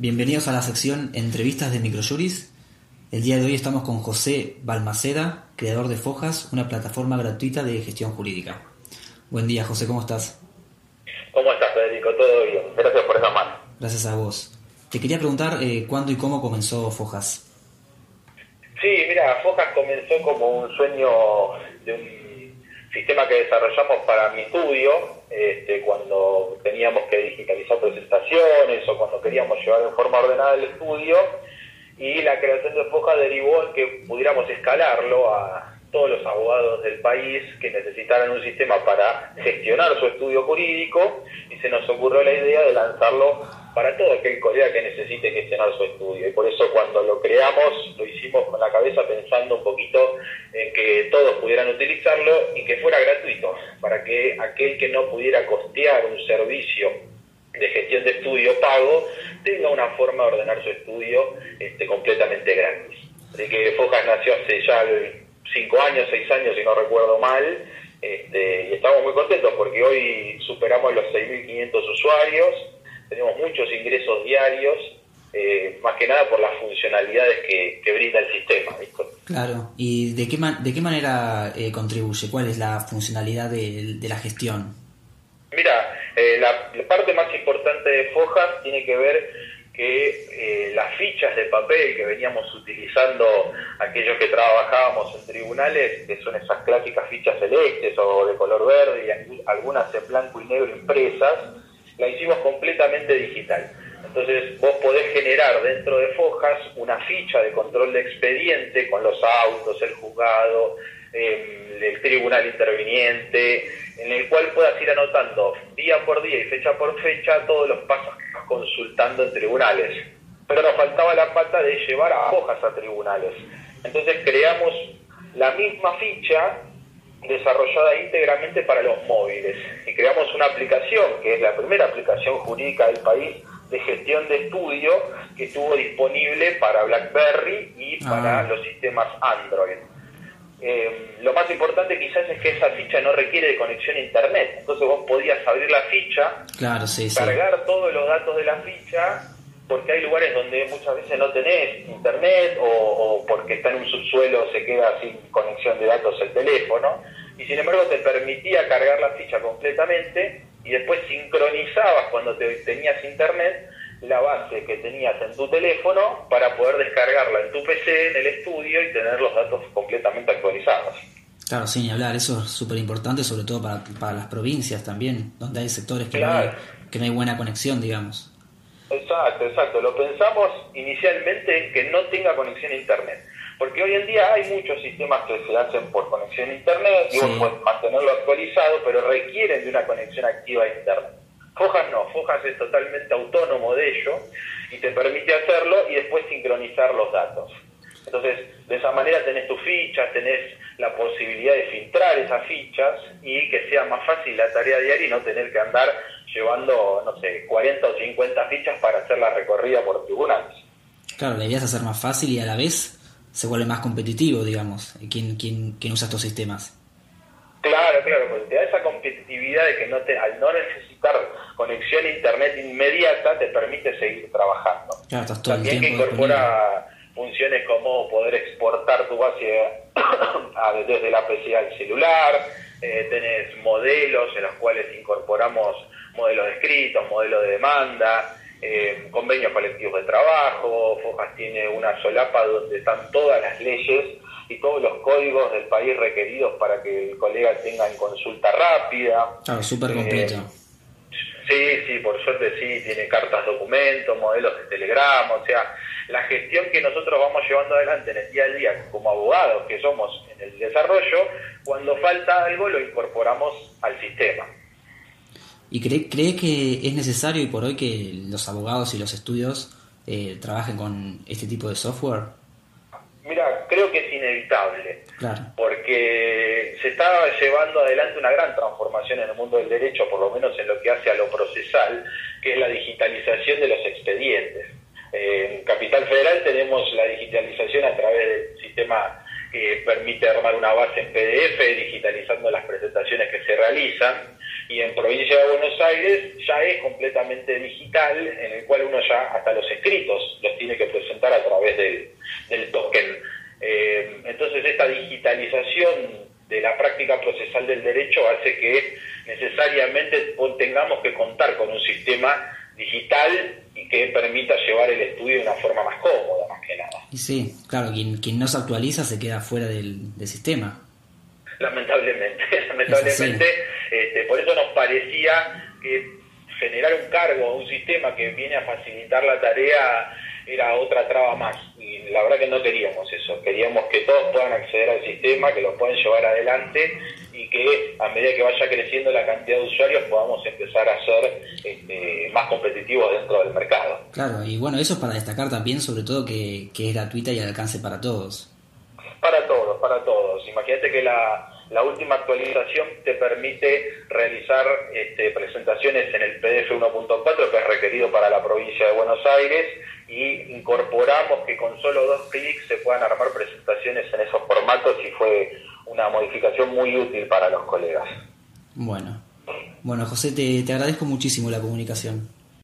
Bienvenidos a la sección Entrevistas de Microjuris. El día de hoy estamos con José Balmaceda, creador de Fojas, una plataforma gratuita de gestión jurídica. Buen día, José, ¿cómo estás? ¿Cómo estás, Federico? Todo bien. Gracias por esa mano. Gracias a vos. Te quería preguntar eh, cuándo y cómo comenzó Fojas. Sí, mira, Fojas comenzó como un sueño de un sistema que desarrollamos para mi estudio, este, cuando teníamos que digitalizar presentaciones o cuando queríamos llevar en forma ordenada el estudio y la creación de Foja derivó en que pudiéramos escalarlo a todos los abogados del país que necesitaran un sistema para gestionar su estudio jurídico y se nos ocurrió la idea de lanzarlo para todo aquel colega que necesite gestionar su estudio. Y por eso cuando lo creamos lo hicimos con la cabeza pensando un poquito que todos pudieran utilizarlo y que fuera gratuito, para que aquel que no pudiera costear un servicio de gestión de estudio pago tenga una forma de ordenar su estudio este, completamente gratis. Así que Focas nació hace ya cinco años, seis años, si no recuerdo mal, este, y estamos muy contentos porque hoy superamos los 6.500 usuarios, tenemos muchos ingresos diarios, eh, más que nada por las funcionalidades que, brinda el sistema. Claro, ¿y de qué, de qué manera eh, contribuye? ¿Cuál es la funcionalidad de, la gestión? Mira, eh, la, parte más importante de Fojas tiene que ver que las fichas de papel que veníamos utilizando aquellos que trabajábamos en tribunales, que son esas clásicas fichas celestes o de color verde y algunas en blanco y negro impresas, la hicimos completamente digital. Entonces vos podés generar dentro de Fojas una ficha de control de expediente con los autos, el juzgado, em, el tribunal interviniente, en el cual puedas ir anotando día por día y fecha por fecha todos los pasos que estás consultando en tribunales. Pero nos faltaba la pata de llevar a Fojas a tribunales. Entonces creamos la misma ficha desarrollada íntegramente para los móviles y creamos una aplicación que es la primera aplicación jurídica del país de gestión de estudio que estuvo disponible para BlackBerry y para ah. los sistemas Android. Eh, lo más importante quizás es que esa ficha no requiere de conexión a internet, entonces vos podías abrir la ficha, claro, sí, cargar todos los datos de la ficha, porque hay lugares donde muchas veces no tenés internet o, o porque está en un subsuelo se queda sin conexión de datos el teléfono, y sin embargo te permitía cargar la ficha completamente y después sincronizabas cuando te, tenías internet la base que tenías en tu teléfono para poder descargarla en tu PC, en el estudio y tener los datos completamente actualizados. Claro, sin hablar, eso es súper importante, sobre todo para, para, las provincias también, donde hay sectores que, no hay, que no hay buena conexión, digamos. Exacto, exacto. Lo pensamos inicialmente en que no tenga conexión a Internet. Porque hoy en día hay muchos sistemas que se hacen por conexión a Internet y vos podés mantenerlo actualizado, pero requieren de una conexión activa a Internet. Fojas no, Fojas es totalmente autónomo de ello y te permite hacerlo y después sincronizar los datos. Entonces, de esa manera tenés tus fichas, tenés la posibilidad de filtrar esas fichas y que sea más fácil la tarea diaria y no tener que andar llevando, no sé, 40 o 50 fichas para hacer la recorrida por tribunales. Claro, la idea es hacer más fácil y a la vez se vuelve más competitivo, digamos, quien, quien, quien usa estos sistemas. Claro, claro, porque te da esa competitividad de que no te, al no necesitar conexión a internet inmediata te permite seguir trabajando. Claro, estás todo También que incorpora funciones como poder exportar tu base desde la PC al celular, eh, tenés modelos en los cuales incorporamos modelos de escritos, modelos de demanda, eh, convenios colectivos de trabajo, Fojas tiene una solapa donde están todas las leyes y todos los códigos del país requeridos para que el colega tenga en consulta rápida. Claro, súper completo. Eh, sí, sí, por suerte sí, tiene cartas, documentos, modelos de telegrama, o sea, la gestión que nosotros vamos llevando adelante en el día a día como abogados que somos en el desarrollo, cuando falta algo lo incorporamos al sistema. ¿Y cree, cree que es necesario y por hoy que los abogados y los estudios eh, trabajen con este tipo de software? Mira, creo que es inevitable, porque se está llevando adelante una gran transformación en el mundo del derecho, por lo menos en lo que hace a lo procesal, que es la digitalización de los expedientes. en Capital Federal tenemos la digitalización a través del sistema que permite armar una base en PDF, digitalizando las presentaciones que se realizan y en provincia de Buenos Aires ya es completamente digital, en el cual uno ya hasta los escritos los tiene que presentar a través del, token. Eh, entonces esta digitalización de la práctica procesal del derecho hace que necesariamente tengamos que contar con un sistema digital y que permita llevar el estudio de una forma más cómoda, más que nada. Y sí, claro, quien, quien no se actualiza se queda fuera del, del sistema. Lamentablemente, lamentablemente este, por eso nos parecía que generar un cargo, un sistema que viene a facilitar la tarea era otra traba más. Y la verdad que no queríamos eso. Queríamos que todos puedan acceder al sistema, que lo puedan llevar adelante y que a medida que vaya creciendo la cantidad de usuarios podamos empezar a ser este, más competitivos dentro del mercado. Claro, y bueno, eso es para destacar también sobre todo que, que es gratuita y al alcance para todos. Para todos, para todos. Imagínate que la, la última actualización te permite realizar este, presentaciones en el PDF 1.4 que es requerido para la provincia de Buenos Aires y incorporamos que con solo dos clics se puedan armar presentaciones en esos formatos y fue una modificación muy útil para los colegas. Bueno, bueno José, te, te agradezco muchísimo la comunicación.